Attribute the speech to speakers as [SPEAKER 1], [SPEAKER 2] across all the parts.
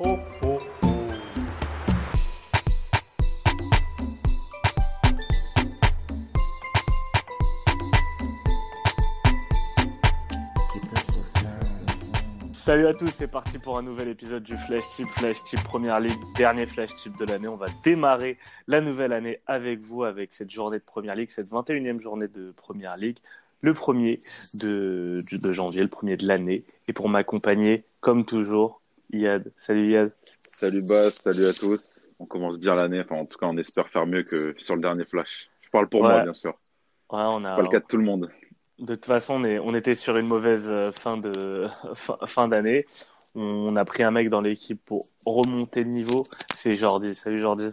[SPEAKER 1] Salut à tous, c'est parti pour un nouvel épisode du Flash Tip, Flash Tip Première Ligue, dernier Flash Tip de l'année. On va démarrer la nouvelle année avec vous, avec cette journée de Première Ligue, cette 21e journée de Première Ligue, le premier de, de janvier, le premier de l'année. Et pour m'accompagner, comme toujours, Yad. Salut Yad.
[SPEAKER 2] Salut Bas, salut à tous. On commence bien l'année, enfin en tout cas on espère faire mieux que sur le dernier Flash. Je parle pour
[SPEAKER 1] Ouais.
[SPEAKER 2] moi bien sûr.
[SPEAKER 1] Ouais, on
[SPEAKER 2] C'est pas le cas de tout le monde.
[SPEAKER 1] De toute façon, on, est- on était sur une mauvaise euh, fin de fin, fin d'année. On a pris un mec dans l'équipe pour remonter le niveau. C'est Jordi. Salut Jordi.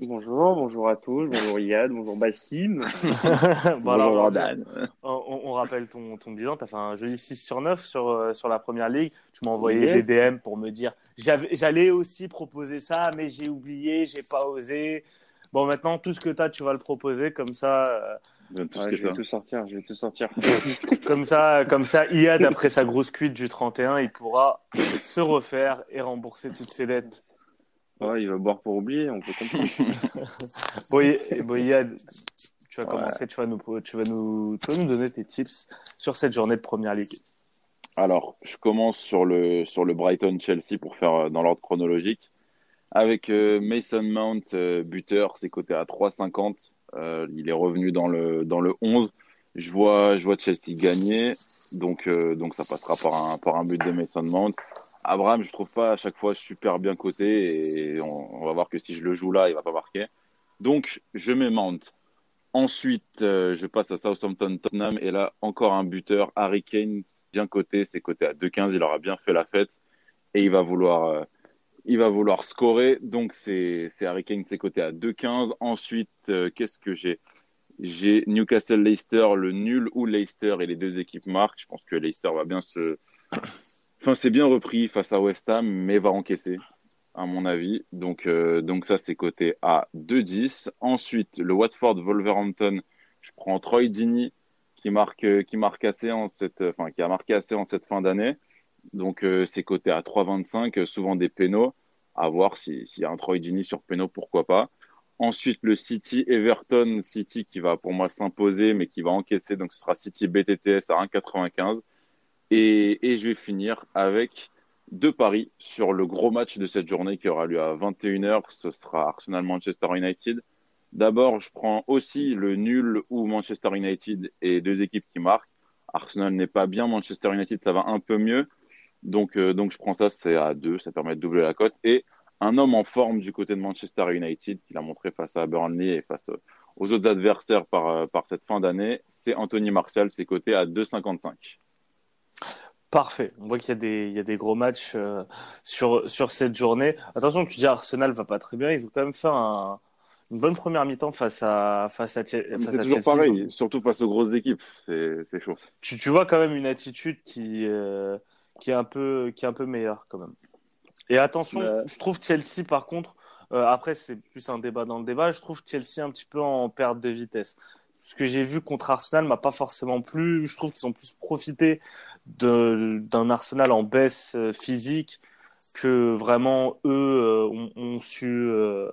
[SPEAKER 3] Bonjour, bonjour à tous, bonjour Yad, bonjour Bassim.
[SPEAKER 1] Bon,
[SPEAKER 2] Bonjour,
[SPEAKER 1] Jordi,
[SPEAKER 2] Dan.
[SPEAKER 1] on, on rappelle ton, ton bilan. Tu as fait un joli 6 sur 9 sur, euh, sur la première ligue. Tu m'as envoyé
[SPEAKER 3] Yes.
[SPEAKER 1] des DM pour me dire j'allais aussi proposer ça, mais j'ai oublié, j'ai pas osé. Bon, maintenant, tout ce que tu as, tu vas le proposer. Comme ça, euh,
[SPEAKER 2] tout
[SPEAKER 3] je vais tout sortir, je vais tout sortir.
[SPEAKER 1] comme ça, comme ça, Iad, après sa grosse cuite du 31, il pourra se refaire et rembourser toutes ses dettes.
[SPEAKER 3] Ouais, il va boire pour oublier, on peut comprendre.
[SPEAKER 1] Bon, Iyad, tu vas
[SPEAKER 2] Ouais.
[SPEAKER 1] commencer, tu vas, nous, tu, vas nous, tu vas nous donner tes tips sur cette journée de première ligue.
[SPEAKER 2] Alors, je commence sur le, sur le Brighton-Chelsea pour faire euh, dans l'ordre chronologique. Avec euh, Mason Mount, euh, buteur, c'est coté à 3,50. Euh, il est revenu dans le, dans le 11. Je vois, je vois Chelsea gagner, donc, euh, donc ça passera par un, par un but de Mason Mount. Abraham, je trouve pas à chaque fois super bien coté et on, va voir que si je le joue là, il va pas marquer. Donc, je mets Mount. Ensuite, euh, je passe à Southampton-Tottenham et là, encore un buteur, Harry Kane, bien coté, c'est coté à 2,15, il aura bien fait la fête et il va vouloir, euh, il va vouloir scorer. Donc, c'est Harry Kane, c'est coté à 2,15. Ensuite, euh, qu'est-ce que j'ai? J'ai Newcastle-Leicester, le nul ou Leicester et les deux équipes marquent. Je pense que Leicester va bien se. Enfin, c'est bien repris face à West Ham, mais va encaisser, à mon avis. Donc, euh, donc ça, c'est coté à 2,10. Ensuite, le Watford-Wolverhampton, je prends Troy Dini qui marque, euh, qui marque assez en cette, enfin, qui a marqué assez en cette fin d'année. Donc, euh, c'est coté à 3,25, euh, souvent des pénaux. À voir si- s'il y a un Troy Dini sur pénaux, pourquoi pas. Ensuite, le City Everton City qui va pour moi s'imposer, mais qui va encaisser. Donc, ce sera City BTTS à 1,95. Et, je vais finir avec deux paris sur le gros match de cette journée qui aura lieu à 21h. Ce sera Arsenal-Manchester United. D'abord, je prends aussi le nul ou Manchester United et deux équipes qui marquent. Arsenal n'est pas bien, Manchester United ça va un peu mieux. Donc, euh, donc je prends ça, c'est à deux, ça permet de doubler la cote. Et un homme en forme du côté de Manchester United, qu'il a montré face à Burnley et face aux autres adversaires par, euh, par cette fin d'année, c'est Anthony Martial, c'est coté à 2,55.
[SPEAKER 1] Parfait. On voit qu'il y a des, il y a des gros matchs euh, sur, sur cette journée. Attention, tu dis Arsenal va pas très bien. Ils ont quand même fait un, une bonne première mi-temps face à, face à, face
[SPEAKER 2] C'est toujours
[SPEAKER 1] Chelsea.
[SPEAKER 2] pareil, surtout face aux grosses équipes, c'est chaud.
[SPEAKER 1] Tu, tu vois quand même une attitude qui, euh, qui, est un peu, qui est un peu meilleure quand même. Et attention,
[SPEAKER 3] Bah.
[SPEAKER 1] je trouve Chelsea par contre, euh, après c'est plus un débat dans le débat, je trouve Chelsea un petit peu en perte de vitesse. Ce que j'ai vu contre Arsenal m'a pas forcément plu. Je trouve qu'ils ont plus profité d'un Arsenal en baisse euh, physique que vraiment eux euh, ont, ont su euh,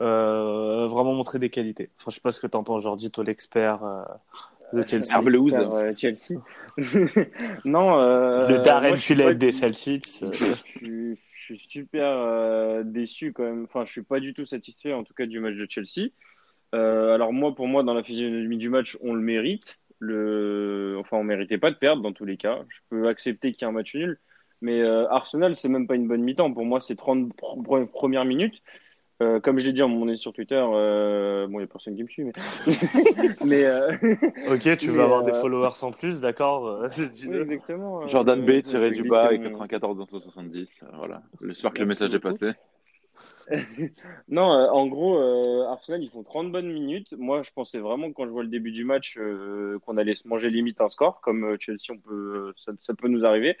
[SPEAKER 1] euh, vraiment montrer des qualités. Enfin, je sais pas ce que tu entends, Jordi, toi l'expert euh, de Chelsea.
[SPEAKER 3] Euh, Chelsea. non, euh,
[SPEAKER 1] Le Darren
[SPEAKER 3] du-
[SPEAKER 1] des Celtics.
[SPEAKER 3] je, suis- je suis super euh, déçu quand même. Enfin, je suis pas du tout satisfait en tout cas du match de Chelsea. Euh, alors moi, pour moi, dans la physionomie du match, on le mérite. Le... Enfin, on méritait pas de perdre dans tous les cas. Je peux accepter qu'il y ait un match nul. Mais euh, Arsenal, c'est même pas une bonne mi-temps. Pour moi, c'est 30 pr- premières minutes. Euh, comme je l'ai dit à un moment donné sur Twitter, euh, bon, il n'y a personne qui me suit, mais, mais euh,
[SPEAKER 1] Ok, tu veux avoir des followers en plus, d'accord
[SPEAKER 3] oui, exactement.
[SPEAKER 2] Jordan B tiré du bas avec
[SPEAKER 3] mon-
[SPEAKER 2] 94 dans 170. euh, Voilà. J'espère que le message est
[SPEAKER 3] beaucoup.
[SPEAKER 2] passé.
[SPEAKER 3] Non, euh, en gros, euh, Arsenal, ils font 30 bonnes minutes. Moi, je pensais vraiment, quand je vois le début du match, euh, qu'on allait se manger limite un score, comme euh, Chelsea, on peut, ça, peut nous arriver.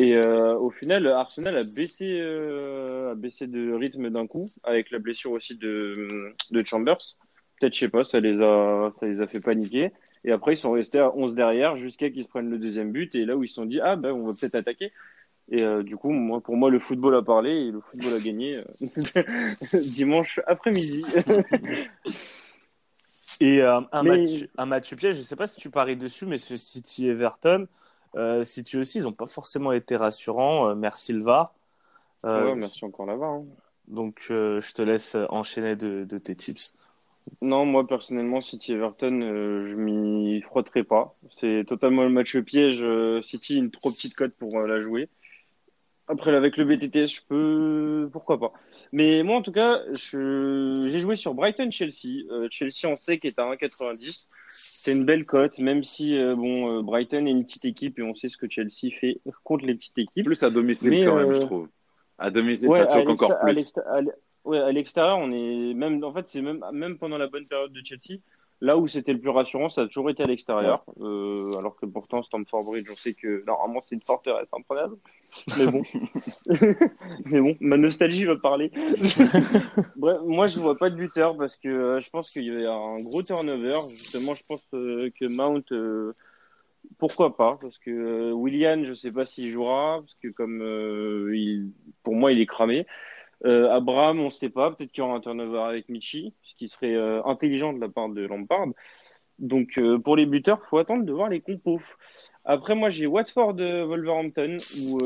[SPEAKER 3] Et au final, Arsenal a baissé, a baissé de rythme d'un coup, avec la blessure aussi de, de Chambers. Peut-être, je sais pas, ça les a, ça les a fait paniquer. Et après, ils sont restés à 11 derrière jusqu'à qu'ils se prennent le deuxième but. Et là où ils se sont dit, ah ben, on va peut-être attaquer. Et euh, du coup, moi, pour moi, le football a parlé et le football a gagné euh, dimanche après-midi.
[SPEAKER 1] et euh, un, match, un match piège, je ne sais pas si tu paries dessus, mais ce City Everton, City aussi, ils n'ont pas forcément été rassurants. merci le VAR.
[SPEAKER 3] ouais, merci encore la VAR. Hein.
[SPEAKER 1] Donc, je te laisse enchaîner de, de tes tips.
[SPEAKER 3] Non, moi personnellement, City Everton, je m'y frotterai pas. C'est totalement le match piège. City, une trop petite cote pour la jouer. Après, avec le BTT, je peux, pourquoi pas. Mais moi, en tout cas, j'ai joué sur Brighton-Chelsea. Chelsea, on sait qu'il est à 1,90. C'est une belle cote, même si bon, Brighton est une petite équipe et on sait ce que Chelsea fait contre les petites équipes.
[SPEAKER 2] Plus à domicile quand même, je trouve. À domicile, ça choque encore plus.
[SPEAKER 3] Ouais, à l'extérieur, on est même. En fait, c'est même même pendant la bonne période de Chelsea, là où c'était le plus rassurant, ça a toujours été à l'extérieur. Euh, alors que pourtant, Stamford Bridge, on sait que normalement c'est une forteresse incroyable. Mais bon, mais bon, ma nostalgie va parler. Bref, moi, je vois pas de buteur parce que euh, je pense qu'il y a un gros turnover. Justement, je pense euh, que Mount. pourquoi pas? Parce que William, je sais pas s'il jouera, parce que comme il, pour moi, il est cramé. Euh, Abraham, on ne sait pas. Peut-être qu'il y aura un turnover avec Michi, ce qui serait euh, intelligent de la part de Lampard. Donc, euh, pour les buteurs, faut attendre de voir les compos. Après, moi, j'ai Watford Wolverhampton, où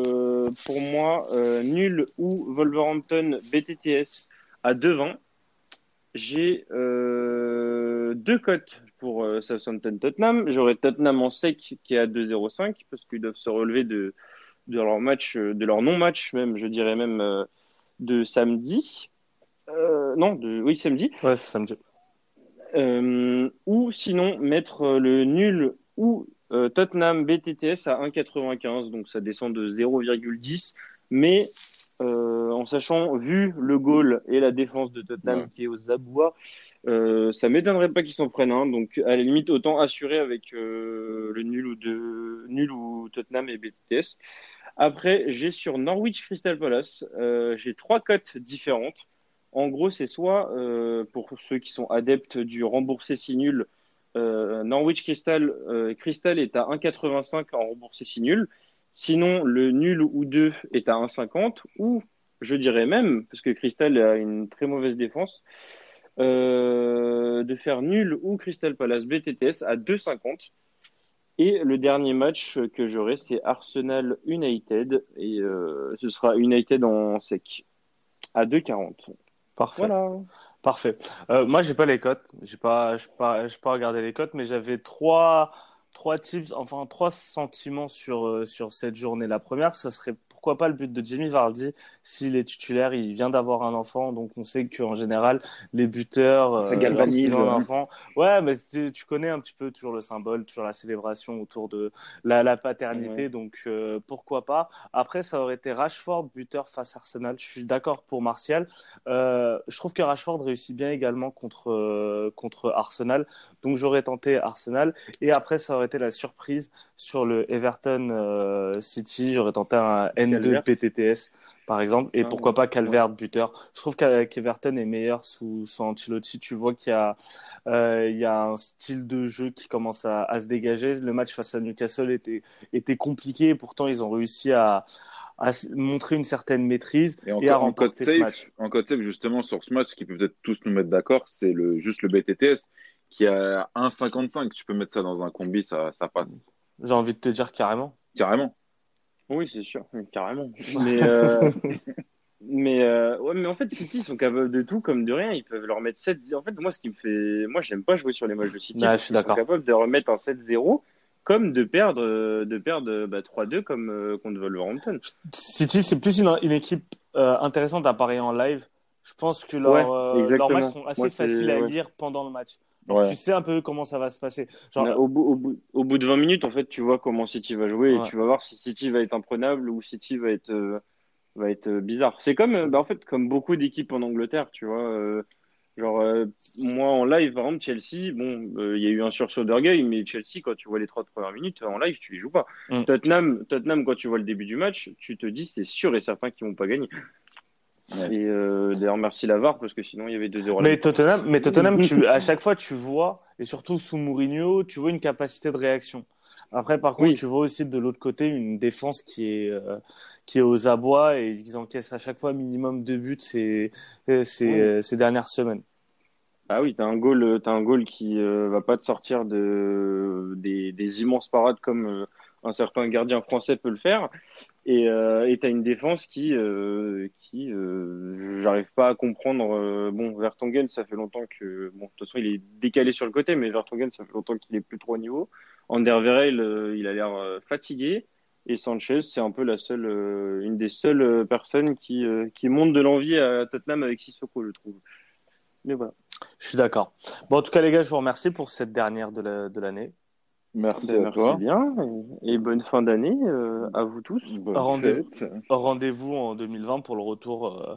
[SPEAKER 3] pour moi, nul ou Wolverhampton BTTS à 2,20. J'ai deux cotes pour Southampton Tottenham. J'aurai Tottenham en sec qui est à 2,05 parce qu'ils doivent se relever de, de leur match, de leur non-match même, je dirais même de samedi. Euh, non, de, oui, samedi.
[SPEAKER 1] Ouais, c'est samedi.
[SPEAKER 3] Euh, ou sinon mettre le nul ou euh, Tottenham BTTS à 1,95, donc ça descend de 0,10. Mais en sachant, vu le goal et la défense de Tottenham qui est aux abois, ça m'étonnerait pas qu'ils s'en prennent un. Donc à la limite, autant assurer avec le nul ou, de, nul ou Tottenham et BTTS. Après, j'ai sur Norwich Crystal Palace, euh, j'ai trois cotes différentes. En gros, c'est soit euh, pour ceux qui sont adeptes du remboursé si nul, euh, Norwich Crystal, Crystal est à 1,85 en remboursé si nul. Sinon, le nul ou 2 est à 1,50 ou je dirais même, parce que Crystal a une très mauvaise défense, de faire nul ou Crystal Palace BTTS à 2,50. Et le dernier match que j'aurai, c'est Arsenal United. Et euh, ce sera United en sec à 2,40.
[SPEAKER 1] Parfait. Voilà. Parfait. Euh, moi, j'ai pas les cotes. J'ai pas, pas, pas regardé les cotes, mais j'avais trois, trois tips, enfin trois sentiments sur, euh, sur cette journée. La première, ça serait pourquoi pas le but de Jimmy Vardy s'il est titulaire, il vient d'avoir un enfant, donc on sait qu'en général les buteurs,
[SPEAKER 3] ça euh, galvanise
[SPEAKER 1] un enfant. Ouais, mais tu, connais un petit peu toujours le symbole, toujours la célébration autour de la, la paternité, donc euh, pourquoi pas. Après, ça aurait été Rashford buteur face à Arsenal. Je suis d'accord pour Martial. Euh, je trouve que Rashford réussit bien également contre contre Arsenal, donc j'aurais tenté Arsenal. Et après, ça aurait été la surprise sur le Everton City. J'aurais tenté un N de PTTS, par exemple. Et ah, pourquoi pas Calvert buteur. Je trouve qu'Everton est meilleur sous, sous Ancelotti. Tu vois qu'il y a, euh, il y a un style de jeu qui commence à, à, se dégager. Le match face à Newcastle était, était compliqué. Pourtant, ils ont réussi à, à montrer une certaine maîtrise et, à remporter ce match.
[SPEAKER 2] En code safe, justement, sur ce match, qui peut peut-être tous nous mettre d'accord, c'est le, juste le BTTS qui a 1,55. Tu peux mettre ça dans un combi, ça, ça passe.
[SPEAKER 1] J'ai envie de te dire carrément.
[SPEAKER 2] Carrément.
[SPEAKER 3] Oui, c'est sûr, carrément. Mais, euh, mais, euh, ouais, mais en fait, City ils sont capables de tout comme de rien. Ils peuvent leur mettre 7 En fait, moi, ce qui me fait. Moi, j'aime pas jouer sur les matchs de City.
[SPEAKER 1] je suis d'accord.
[SPEAKER 3] Ils sont capables de remettre un 7-0 comme de perdre, de perdre bah, 3-2 comme euh, contre Wolverhampton.
[SPEAKER 1] City, c'est plus une, une équipe intéressante à parier en live. Je pense que leurs leur matchs sont assez faciles à lire pendant le match. Tu sais un peu comment ça va se passer.
[SPEAKER 3] Genre... Au, bout, au, bout, de 20 minutes, en fait, tu vois comment City va jouer et tu vas voir si City va être imprenable ou City va être, euh, va être euh, bizarre. C'est comme, euh, bah, en fait, comme beaucoup d'équipes en Angleterre, tu vois. genre, moi en live, par exemple, Chelsea, bon, il y a eu un sursaut d'orgueil, mais Chelsea, quand tu vois les trois premières minutes en live, tu les joues pas. Mm. Tottenham, Tottenham, quand tu vois le début du match, tu te dis c'est sûr et certain qu'ils vont pas gagner. Et euh, d'ailleurs, merci Lavar parce que sinon il y avait 2-0.
[SPEAKER 1] Mais Tottenham, mais Tottenham tu, à chaque fois, tu vois, et surtout sous Mourinho, tu vois une capacité de réaction. Après, par contre, tu vois aussi de l'autre côté une défense qui est, euh, qui est aux abois et ils encaissent à chaque fois minimum deux buts ces, ces, ces dernières semaines.
[SPEAKER 3] Ah oui, t'as un goal, as un goal qui euh, va pas te sortir de des, des immenses parades comme euh, un certain gardien français peut le faire. Et euh, t'as une défense qui euh, qui j'arrive pas à comprendre. bon, Vertonghen, ça fait longtemps que bon, de toute façon, il est décalé sur le côté, mais Vertonghen, ça fait longtemps qu'il est plus trop au niveau. Anderweireld, il a l'air fatigué. Et Sanchez, c'est un peu la seule, une des seules personnes qui qui monte de l'envie à Tottenham avec Sissoko, je trouve. Mais voilà.
[SPEAKER 1] Je suis d'accord. Bon, en tout cas, les gars, je vous remercie pour cette dernière de l'année.
[SPEAKER 3] Merci ben, à merci bien et, bonne fin d'année euh, à vous tous.
[SPEAKER 1] Rendez-vous rendez en 2020 pour le retour euh,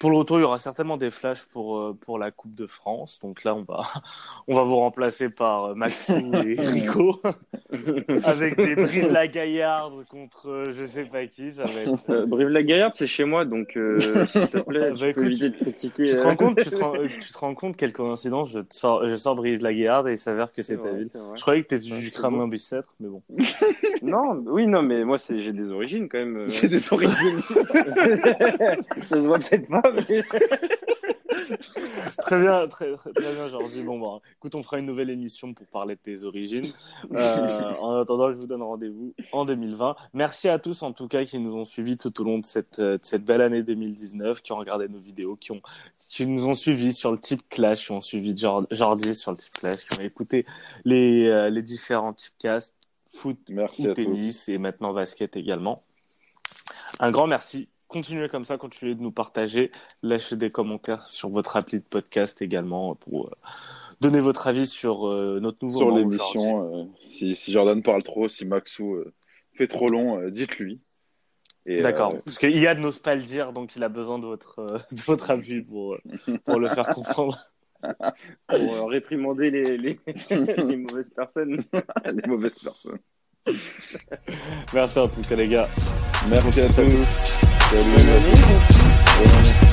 [SPEAKER 1] pour le retour, il y aura certainement des flashs pour, euh, pour la Coupe de France. Donc là, on va, on va vous remplacer par euh, Maxou et Rico avec des Brive la Gaillarde contre euh, je sais pas qui. Ça va
[SPEAKER 3] être... Brive la Gaillarde, c'est chez moi, donc s'il te plaît, bah, tu éviter de critiquer.
[SPEAKER 1] Tu te rends compte, tu te rends, tu te rends compte quelle coïncidence Je sors, je sors Brive la Gaillarde et il s'avère que c'est ta ville. Je croyais que tu du un bicêtre, mais bon.
[SPEAKER 3] non, oui, non, mais moi, j'ai des origines quand même.
[SPEAKER 2] J'ai des origines.
[SPEAKER 3] ça se voit peut-être pas
[SPEAKER 1] très bien, très, très, bien, Jordi. Bon, bon, écoute, on fera une nouvelle émission pour parler de tes origines. Euh, en attendant, je vous donne rendez-vous en 2020. Merci à tous, en tout cas, qui nous ont suivis tout au long de cette, de cette belle année 2019, qui ont regardé nos vidéos, qui, ont, qui nous ont suivis sur le type Clash, qui ont suivi Jordi sur le type Clash, qui ont écouté les, euh, les différents casts foot,
[SPEAKER 2] merci
[SPEAKER 1] tennis et maintenant basket également. Un grand merci continuez comme ça, continuez de nous partager, lâchez des commentaires sur votre appli de podcast également pour euh, donner votre avis sur euh, notre nouveau
[SPEAKER 2] sur l'émission. Euh, si, si, Jordan parle trop, si Maxou fait trop long, dites-lui.
[SPEAKER 1] D'accord, parce qu'il y a de n'ose pas le dire, donc il a besoin de votre, de votre avis pour, pour le faire comprendre.
[SPEAKER 3] pour réprimander les, les, les mauvaises personnes.
[SPEAKER 2] les mauvaises personnes.
[SPEAKER 1] Merci en tout cas les gars.
[SPEAKER 2] Merci, à, tous.
[SPEAKER 3] Année.